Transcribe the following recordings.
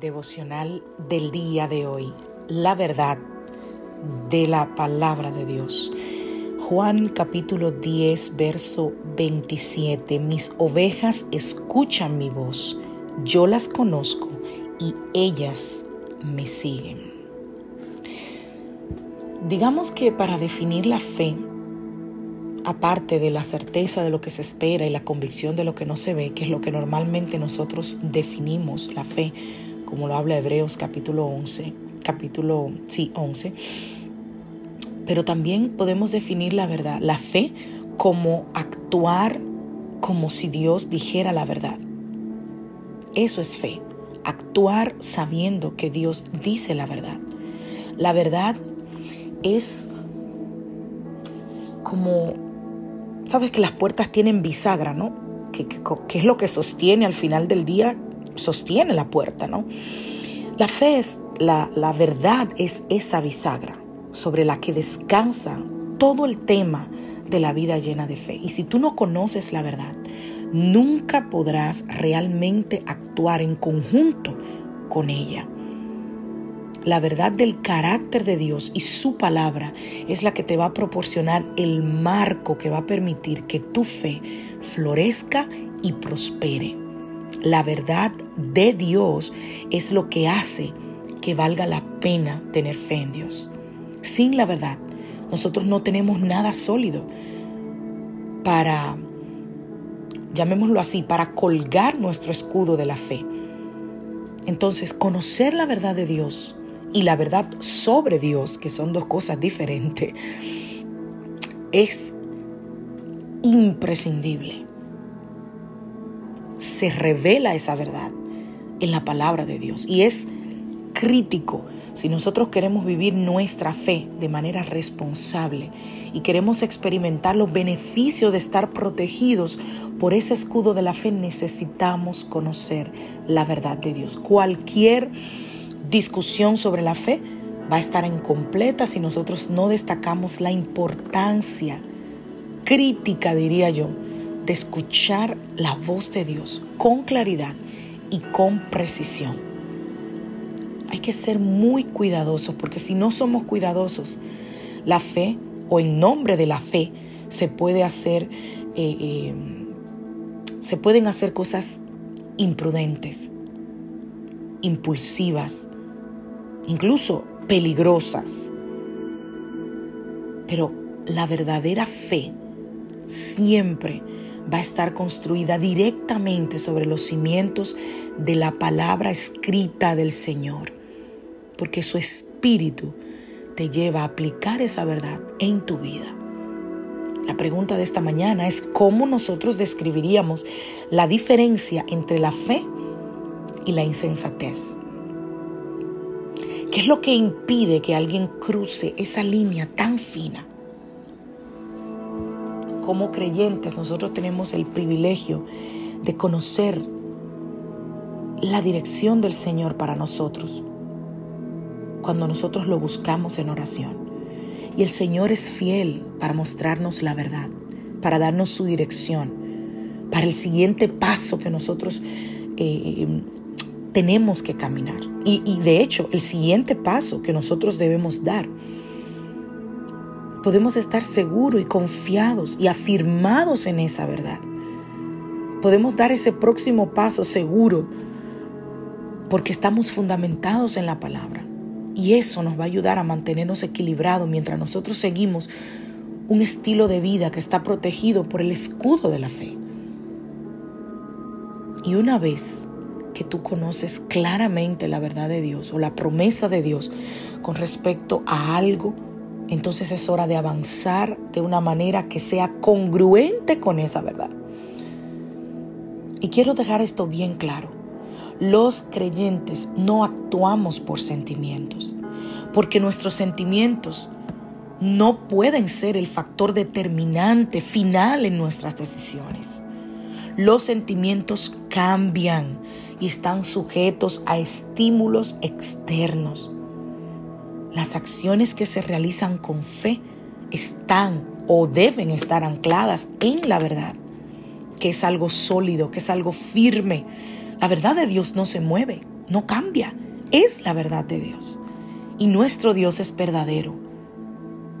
Devocional del día de hoy, la verdad de la palabra de Dios. Juan capítulo 10, verso 27. Mis ovejas escuchan mi voz, yo las conozco y ellas me siguen. Digamos que para definir la fe, aparte de la certeza de lo que se espera y la convicción de lo que no se ve, que es lo que normalmente nosotros definimos la fe, como lo habla Hebreos capítulo 11, capítulo, sí, 11. Pero también podemos definir la verdad, la fe como actuar como si Dios dijera la verdad. Eso es fe, actuar sabiendo que Dios dice la verdad. La verdad es como, sabes que las puertas tienen bisagra, ¿no? ¿Qué, es lo que sostiene al final del día sostiene la puerta, ¿no? La fe es, la, la verdad es esa bisagra sobre la que descansa todo el tema de la vida llena de fe. Y si tú no conoces la verdad, nunca podrás realmente actuar en conjunto con ella. La verdad del carácter de Dios y su palabra es la que te va a proporcionar el marco que va a permitir que tu fe florezca y prospere. La verdad de Dios es lo que hace que valga la pena tener fe en Dios. Sin la verdad, nosotros no tenemos nada sólido para, llamémoslo así, para colgar nuestro escudo de la fe. Entonces, conocer la verdad de Dios y la verdad sobre Dios, que son dos cosas diferentes, es imprescindible se revela esa verdad en la palabra de Dios. Y es crítico si nosotros queremos vivir nuestra fe de manera responsable y queremos experimentar los beneficios de estar protegidos por ese escudo de la fe, necesitamos conocer la verdad de Dios. Cualquier discusión sobre la fe va a estar incompleta si nosotros no destacamos la importancia crítica, diría yo, de escuchar la voz de Dios con claridad y con precisión. Hay que ser muy cuidadosos porque si no somos cuidadosos, la fe o en nombre de la fe se puede hacer, eh, eh, se pueden hacer cosas imprudentes, impulsivas, incluso peligrosas. Pero la verdadera fe siempre va a estar construida directamente sobre los cimientos de la palabra escrita del Señor, porque su espíritu te lleva a aplicar esa verdad en tu vida. La pregunta de esta mañana es cómo nosotros describiríamos la diferencia entre la fe y la insensatez. ¿Qué es lo que impide que alguien cruce esa línea tan fina? Como creyentes nosotros tenemos el privilegio de conocer la dirección del Señor para nosotros cuando nosotros lo buscamos en oración. Y el Señor es fiel para mostrarnos la verdad, para darnos su dirección. para el siguiente paso que nosotros eh, tenemos que caminar. Y, y de hecho, el siguiente paso que nosotros debemos dar, podemos estar seguros y confiados y afirmados en esa verdad. Podemos dar ese próximo paso seguro porque estamos fundamentados en la palabra. Y eso nos va a ayudar a mantenernos equilibrados mientras nosotros seguimos un estilo de vida que está protegido por el escudo de la fe. Y una vez que tú conoces claramente la verdad de Dios o la promesa de Dios con respecto a algo, entonces es hora de avanzar de una manera que sea congruente con esa verdad. Y quiero dejar esto bien claro. Los creyentes no actuamos por sentimientos, porque nuestros sentimientos no pueden ser el factor determinante final en nuestras decisiones. Los sentimientos cambian y están sujetos a estímulos externos. Las acciones que se realizan con fe están o deben estar ancladas en la verdad, que es algo sólido, que es algo firme. La verdad de Dios no se mueve, no cambia, es la verdad de Dios. Y nuestro Dios es verdadero.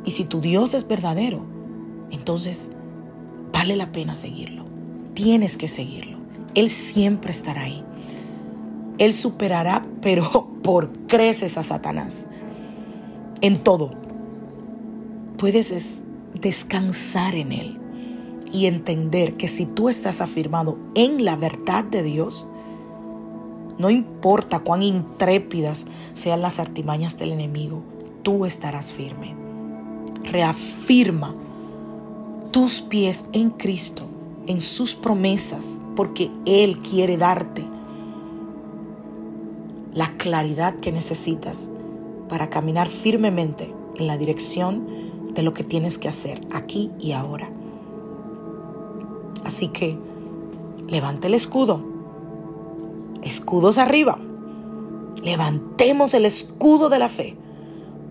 Y si tu Dios es verdadero, entonces vale la pena seguirlo. Tienes que seguirlo. Él siempre estará ahí. Él superará, pero por creces a Satanás. En todo. Puedes descansar en Él y entender que si tú estás afirmado en la verdad de Dios, no importa cuán intrépidas sean las artimañas del enemigo, tú estarás firme reafirma tus pies en Cristo, en sus promesas, porque Él quiere darte la claridad que necesitas para caminar firmemente en la dirección de lo que tienes que hacer aquí y ahora. Así que levante el escudo, escudos arriba, levantemos el escudo de la fe,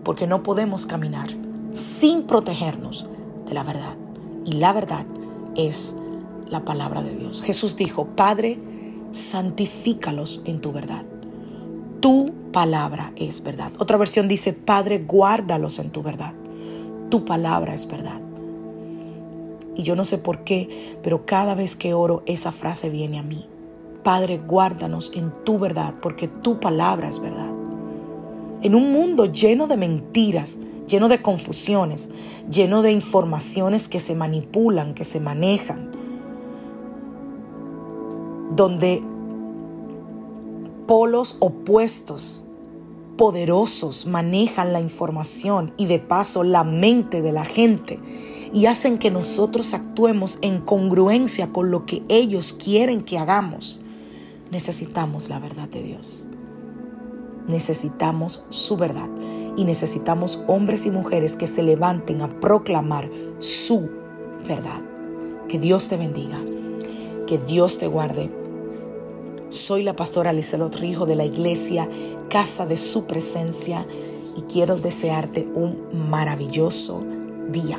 porque no podemos caminar sin protegernos de la verdad. Y la verdad es la palabra de Dios. Jesús dijo, Padre, santifícalos en tu verdad. Tu palabra es verdad. Otra versión dice, Padre, guárdalos en tu verdad. Tu palabra es verdad. Y yo no sé por qué, pero cada vez que oro esa frase viene a mí. Padre, guárdanos en tu verdad, porque tu palabra es verdad. En un mundo lleno de mentiras, lleno de confusiones, lleno de informaciones que se manipulan, que se manejan, donde polos opuestos, poderosos, manejan la información y de paso la mente de la gente y hacen que nosotros actuemos en congruencia con lo que ellos quieren que hagamos. Necesitamos la verdad de Dios. Necesitamos su verdad y necesitamos hombres y mujeres que se levanten a proclamar su verdad. Que Dios te bendiga, que Dios te guarde. Soy la pastora Lizelot Rijo de la iglesia Casa de Su Presencia y quiero desearte un maravilloso día.